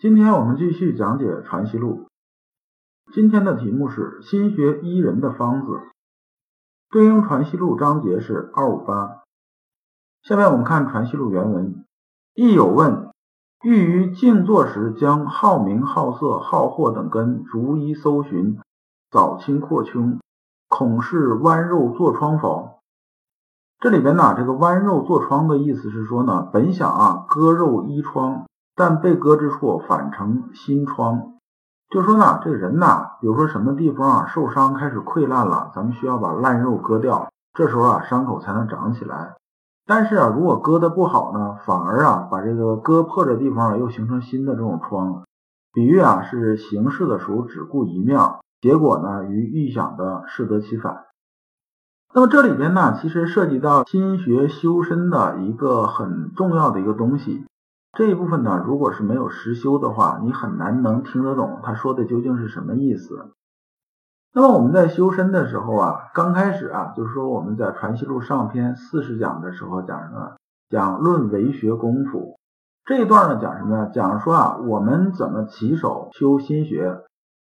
今天我们继续讲解《传习录》。今天的题目是“心学医人的方子”，对应《传习录》章节是二五八。下面我们看《传习录》原文：亦有问，欲于静坐时，将好名、好色、好货等根逐一搜寻，早清扩胸，恐是剜肉痤疮否？这里边呢，这个剜肉痤疮的意思是说呢，本想啊割肉医疮，但被割之处反成新疮，就说呢，这人呐，比如说什么地方啊受伤开始溃烂了，咱们需要把烂肉割掉，这时候啊伤口才能长起来。但是啊，如果割的不好呢，反而啊把这个割破的地方又形成新的这种疮。比喻啊是行事的时候只顾一面，结果呢与预想的适得其反。那么这里边呢，其实涉及到心学修身的一个很重要的一个东西。这一部分呢，如果是没有实修的话，你很难能听得懂他说的究竟是什么意思。那么我们在修身的时候啊，刚开始啊，就是说我们在《传习录》上篇四十讲的时候讲什么？讲论为学功夫。这一段呢讲什么呢？讲说啊，我们怎么起手修心学，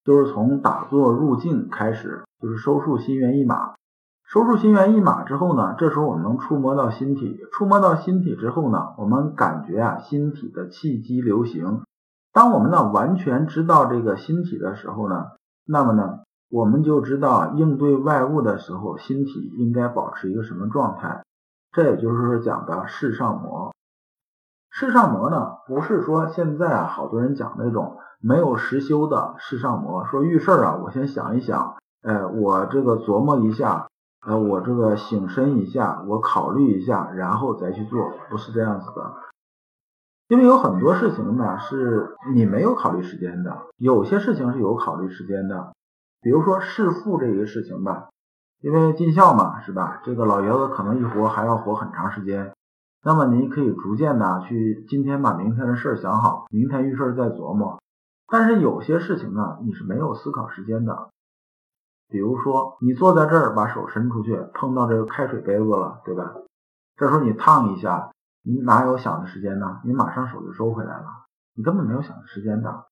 就是从打坐入静开始，就是收束心猿意马。收住心猿意马之后呢，这时候我们能触摸到心体，触摸到心体之后呢，我们感觉啊心体的气机流行。当我们呢完全知道这个心体的时候呢，那么呢我们就知道应对外物的时候，心体应该保持一个什么状态。这也就是说讲的世上魔。世上魔呢，不是说现在啊好多人讲那种没有实修的世上魔，说遇事儿啊我先想一想，哎我这个琢磨一下。呃，我这个醒身一下，我考虑一下，然后再去做，不是这样子的。因为有很多事情呢，是你没有考虑时间的；有些事情是有考虑时间的。比如说弑父这个事情吧，因为尽孝嘛，是吧？这个老爷子可能一活还要活很长时间，那么您可以逐渐的去今天把明天的事儿想好，明天遇事儿再琢磨。但是有些事情呢，你是没有思考时间的。比如说，你坐在这儿，把手伸出去，碰到这个开水杯子了，对吧？这时候你烫一下，你哪有想的时间呢？你马上手就收回来了，你根本没有想的时间的。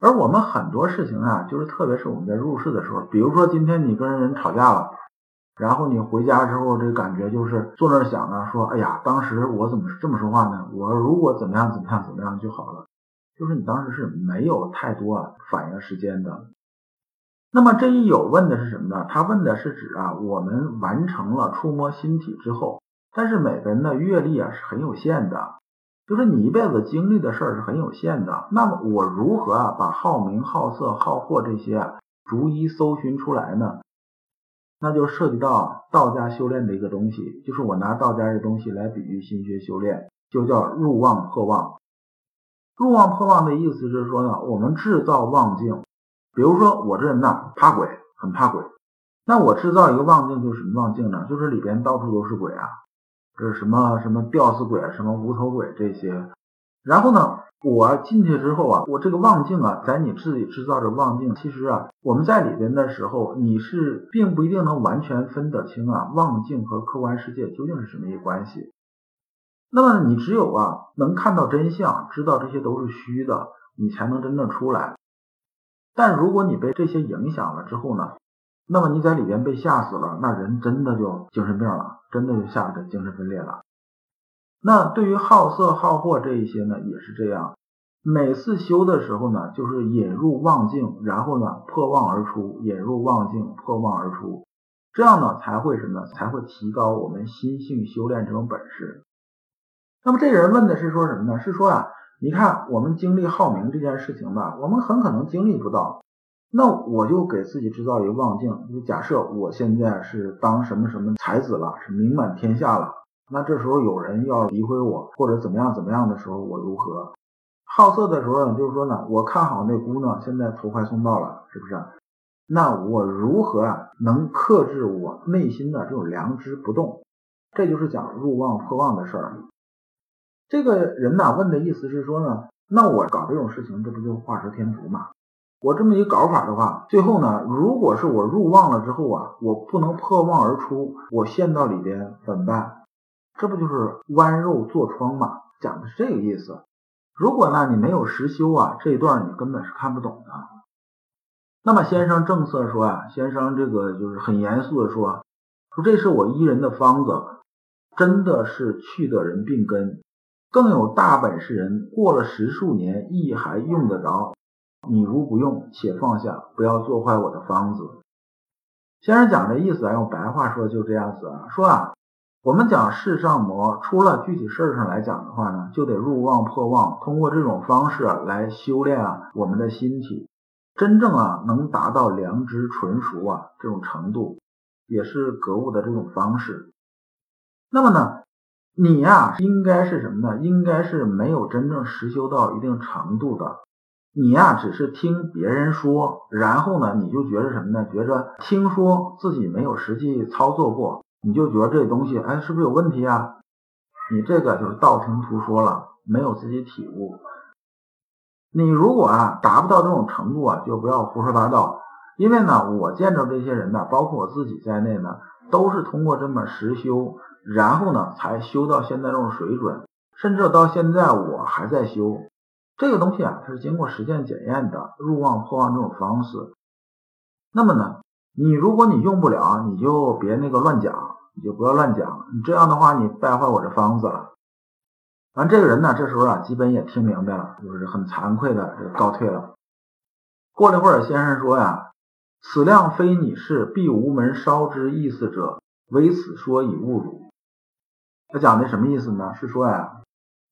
而我们很多事情啊，就是特别是我们在入世的时候，比如说今天你跟人吵架了，然后你回家之后，这感觉就是坐那儿想着说，哎呀，当时我怎么这么说话呢？我如果怎么样怎么样怎么样就好了，就是你当时是没有太多反应时间的。那么这一有问的是什么呢？他问的是指啊，我们完成了触摸心体之后，但是每个人的阅历啊是很有限的，就是你一辈子经历的事儿是很有限的。那么我如何啊把好名、好色、好货这些啊逐一搜寻出来呢？那就涉及到道家修炼的一个东西，就是我拿道家这东西来比喻心学修炼，就叫入妄破妄。入妄破妄的意思是说呢，我们制造妄境。比如说我这人呐，怕鬼，很怕鬼。那我制造一个望境，就是什么望境呢？就是里边到处都是鬼啊，这是什么什么吊死鬼、什么无头鬼这些。然后呢，我进去之后啊，我这个望境啊，在你自己制造的妄境，其实啊，我们在里边的时候，你是并不一定能完全分得清啊，望境和客观世界究竟是什么一个关系。那么你只有啊，能看到真相，知道这些都是虚的，你才能真正出来。但如果你被这些影响了之后呢，那么你在里边被吓死了，那人真的就精神病了，真的就吓得精神分裂了。那对于好色好货这一些呢，也是这样。每次修的时候呢，就是引入妄境，然后呢破妄而出，引入妄境，破妄而出，这样呢才会什么？才会提高我们心性修炼这种本事。那么这人问的是说什么呢？是说啊。你看，我们经历好名这件事情吧，我们很可能经历不到。那我就给自己制造一个妄境，就假设我现在是当什么什么才子了，是名满天下了。那这时候有人要诋毁我或者怎么样怎么样的时候，我如何？好色的时候呢，就是说呢，我看好那姑娘现在投怀送抱了，是不是？那我如何啊能克制我内心的这种良知不动？这就是讲入旺破旺的事儿。这个人呢问的意思是说呢，那我搞这种事情，这不就画蛇添足吗？我这么一搞法的话，最后呢，如果是我入望了之后啊，我不能破望而出，我陷到里边怎么办？这不就是剜肉坐疮吗？讲的是这个意思。如果呢你没有实修啊，这一段你根本是看不懂的。那么先生正色说啊，先生这个就是很严肃的说，说这是我医人的方子，真的是去的人病根，更有大本事人过了十数年亦还用得着。你如不用，且放下，不要做坏我的方子。先生讲这意思啊，用白话说就这样子啊，说啊，我们讲世上魔，除了具体事儿上来讲的话呢，就得入妄破妄，通过这种方式来修炼啊我们的心体，真正啊能达到良知纯熟啊这种程度，也是格物的这种方式。那么呢，你呀应该是什么呢？应该是没有真正实修到一定程度的。你呀，只是听别人说，然后呢，你就觉着什么呢？觉着听说自己没有实际操作过，你就觉得这东西，哎，是不是有问题啊？你这个就是道听途说了，没有自己体悟。你如果啊达不到这种程度啊，就不要胡说八道。因为呢，我见着这些人呢，包括我自己在内呢，都是通过这么实修，然后呢，才修到现在这种水准，甚至到现在我还在修。这个东西啊，它是经过实践检验的，入旺破旺这种方式。那么呢，你如果你用不了，你就别那个乱讲，你就不要乱讲。你这样的话，你败坏我这方子了。完，这个人呢，这时候啊，基本也听明白了，就是很惭愧的告退了。过了一会儿，先生说呀：“此量非你是，必无门烧之意思者，唯此说以侮辱。”他讲的什么意思呢？是说呀。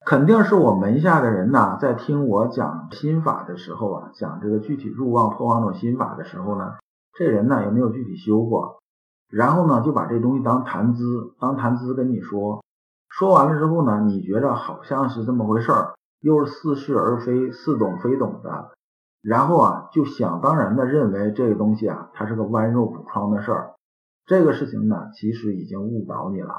肯定是我门下的人呐，在听我讲心法的时候啊，讲这个具体入旺破妄种心法的时候呢，这人呢也没有具体修过，然后呢就把这东西当谈资，当谈资跟你说，说完了之后呢，你觉着好像是这么回事儿，又是似是而非、似懂非懂的，然后啊就想当然的认为这个东西啊，它是个剜肉补疮的事儿，这个事情呢，其实已经误导你了。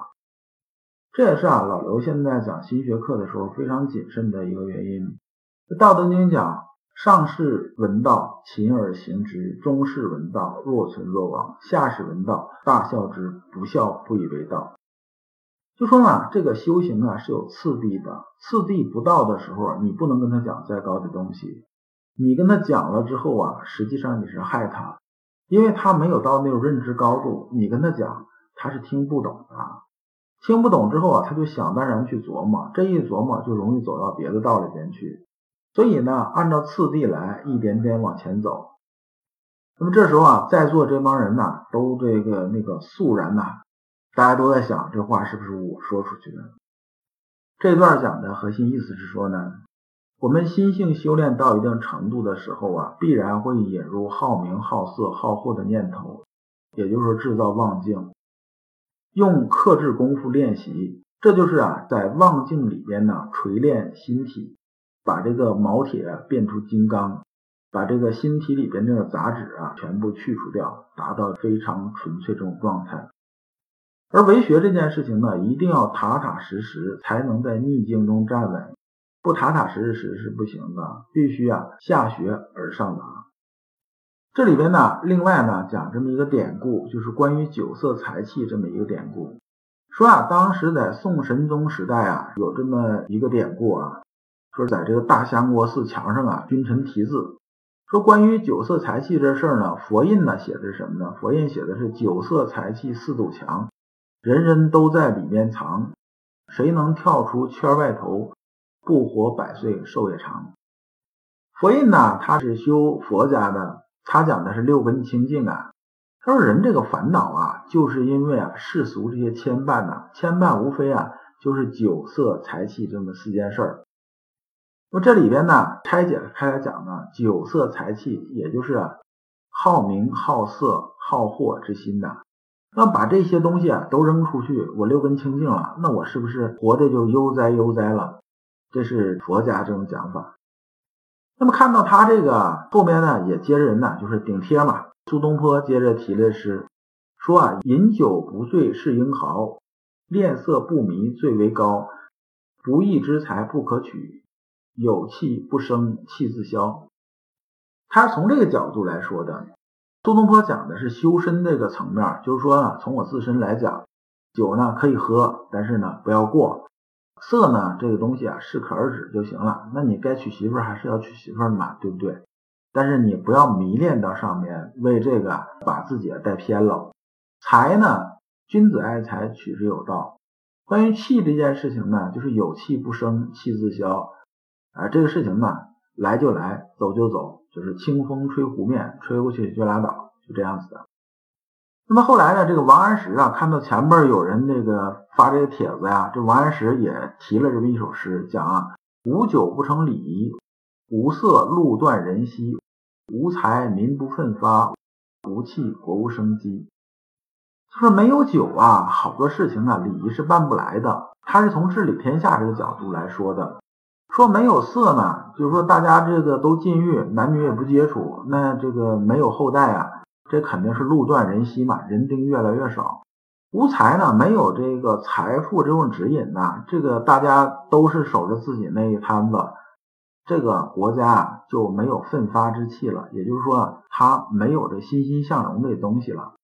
这也是啊，老刘现在讲心学课的时候非常谨慎的一个原因。《道德经》讲：上士闻道，勤而行之；中士闻道，若存若亡；下士闻道，大笑之，不笑不以为道。就说呢，这个修行啊是有次第的，次第不到的时候，你不能跟他讲再高的东西。你跟他讲了之后啊，实际上你是害他，因为他没有到那种认知高度，你跟他讲，他是听不懂的。听不懂之后啊，他就想当然去琢磨，这一琢磨就容易走到别的道里边去。所以呢，按照次第来，一点点往前走。那么这时候啊，在座这帮人呐，都这个那个肃然呐，大家都在想，这话是不是我说出去的？这段讲的核心意思是说呢，我们心性修炼到一定程度的时候啊，必然会引入好名、好色、好货的念头，也就是说制造妄境。用克制功夫练习，这就是啊，在妄境里边呢锤炼心体，把这个毛铁变出金刚，把这个心体里边这个杂质啊全部去除掉，达到非常纯粹这种状态。而为学这件事情呢，一定要踏踏实实，才能在逆境中站稳。不踏踏实实是不行的，必须啊下学而上达。这里边呢，另外呢讲这么一个典故，就是关于酒色财气这么一个典故。说啊，当时在宋神宗时代啊，有这么一个典故啊，说在这个大相国寺墙上啊，君臣题字，说关于酒色财气这事儿呢，佛印呢写的是什么呢？佛印写的是酒色财气四堵墙，人人都在里面藏，谁能跳出圈外头，不活百岁寿也长。佛印呢，他是修佛家的。他讲的是六根清净啊。他说人这个烦恼啊，就是因为啊世俗这些牵绊呐，牵绊无非啊就是酒色财气这么四件事儿。那么这里边呢拆解开来讲呢，酒色财气也就是好名好色好货之心呐。那把这些东西啊都扔出去，我六根清净了，那我是不是活着就悠哉悠哉了？这是佛家这种讲法。那么看到他这个后面呢，也接着人呢，就是顶贴嘛。苏东坡接着提了诗，说啊，饮酒不醉是英豪，恋色不迷最为高，不义之财不可取，有气不生气自消。他是从这个角度来说的。苏东坡讲的是修身这个层面，就是说呢，从我自身来讲，酒呢可以喝，但是呢不要过。色呢，这个东西啊，适可而止就行了。那你该娶媳妇儿还是要娶媳妇的嘛，对不对？但是你不要迷恋到上面，为这个把自己带偏了。财呢，君子爱财，取之有道。关于气这件事情呢，就是有气不生，气自消。啊，这个事情呢，来就来，走就走，就是清风吹湖面，吹过去就拉倒，就这样子的。那么后来呢？这个王安石啊，看到前边有人那个发这个帖子呀，这王安石也提了这么一首诗，讲啊：无酒不成礼仪，无色路断人稀，无财民不奋发，无气国无生机。说没有酒啊，好多事情啊，礼仪是办不来的。他是从治理天下这个角度来说的。说没有色呢，就是说大家这个都禁欲，男女也不接触，那这个没有后代啊。这肯定是路断人稀嘛，人丁越来越少。无财呢，没有这个财富这种指引呐，这个大家都是守着自己那一摊子，这个国家啊就没有奋发之气了。也就是说，它没有这欣欣向荣的东西了。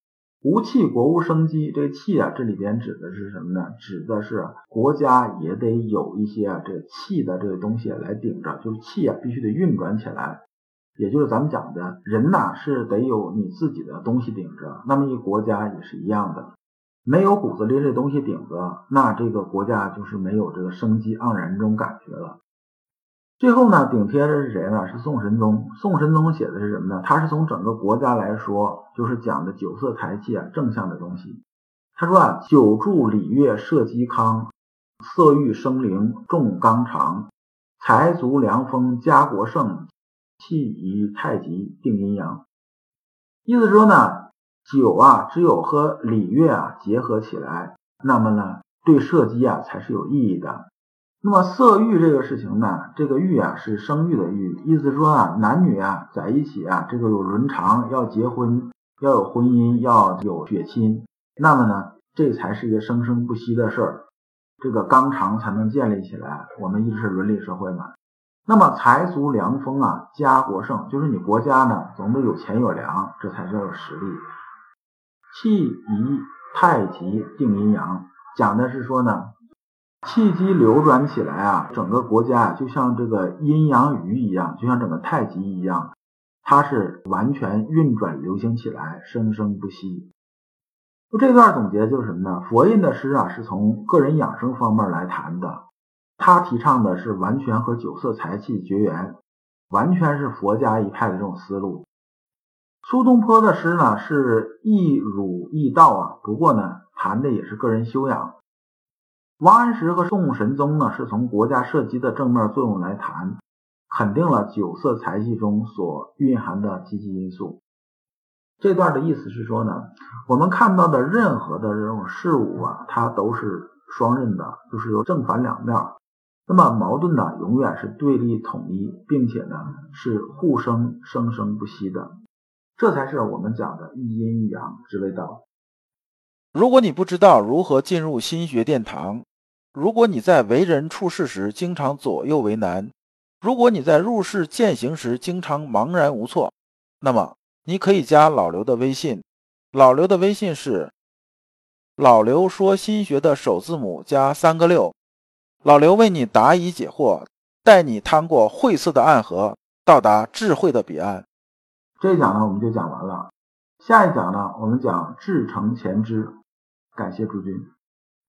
无气国无生机，这个气啊，这里边指的是什么呢？指的是国家也得有一些这气的这个东西来顶着，就是气啊必须得运转起来。也就是咱们讲的人呐，是得有你自己的东西顶着。那么一国家也是一样的，没有骨子里这东西顶着，那这个国家就是没有这个生机盎然这种感觉了。最后呢，顶贴的是谁呢？是宋神宗。宋神宗写的是什么呢？他是从整个国家来说，就是讲的酒色财气啊，正向的东西。他说啊，酒助礼乐社稷康，色欲生灵重纲常，财足良丰家国盛。气以太极定阴阳，意思说呢，酒啊，只有和礼乐啊结合起来，那么呢，对射击啊才是有意义的。那么色欲这个事情呢，这个欲啊是生育的欲，意思说啊，男女啊在一起啊，这个有伦常，要结婚，要有婚姻，要有血亲，那么呢，这才是一个生生不息的事儿，这个纲常才能建立起来。我们一直是伦理社会嘛。那么财足良丰啊，家国盛，就是你国家呢总得有钱有粮，这才叫有实力。气宜太极定阴阳，讲的是说呢，气机流转起来啊，整个国家就像这个阴阳鱼一样，就像整个太极一样，它是完全运转流行起来，生生不息。这段总结就是什么呢？佛印的诗啊，是从个人养生方面来谈的。他提倡的是完全和酒色财气绝缘，完全是佛家一派的这种思路。苏东坡的诗呢是易儒易道啊，不过呢谈的也是个人修养。王安石和宋神宗呢是从国家社稷的正面作用来谈，肯定了酒色财气中所蕴含的积极因素。这段的意思是说呢，我们看到的任何的这种事物啊，它都是双刃的，就是有正反两面。那么矛盾呢，永远是对立统一，并且呢是互生生生不息的，这才是我们讲的一阴一阳之谓道。如果你不知道如何进入心学殿堂，如果你在为人处事时经常左右为难，如果你在入世践行时经常茫然无措，那么你可以加老刘的微信，老刘的微信是老刘说心学的首字母加三个六。老刘为你答疑解惑，带你趟过晦涩的暗河，到达智慧的彼岸。这一讲呢，我们就讲完了。下一讲呢，我们讲至诚前知。感谢诸君。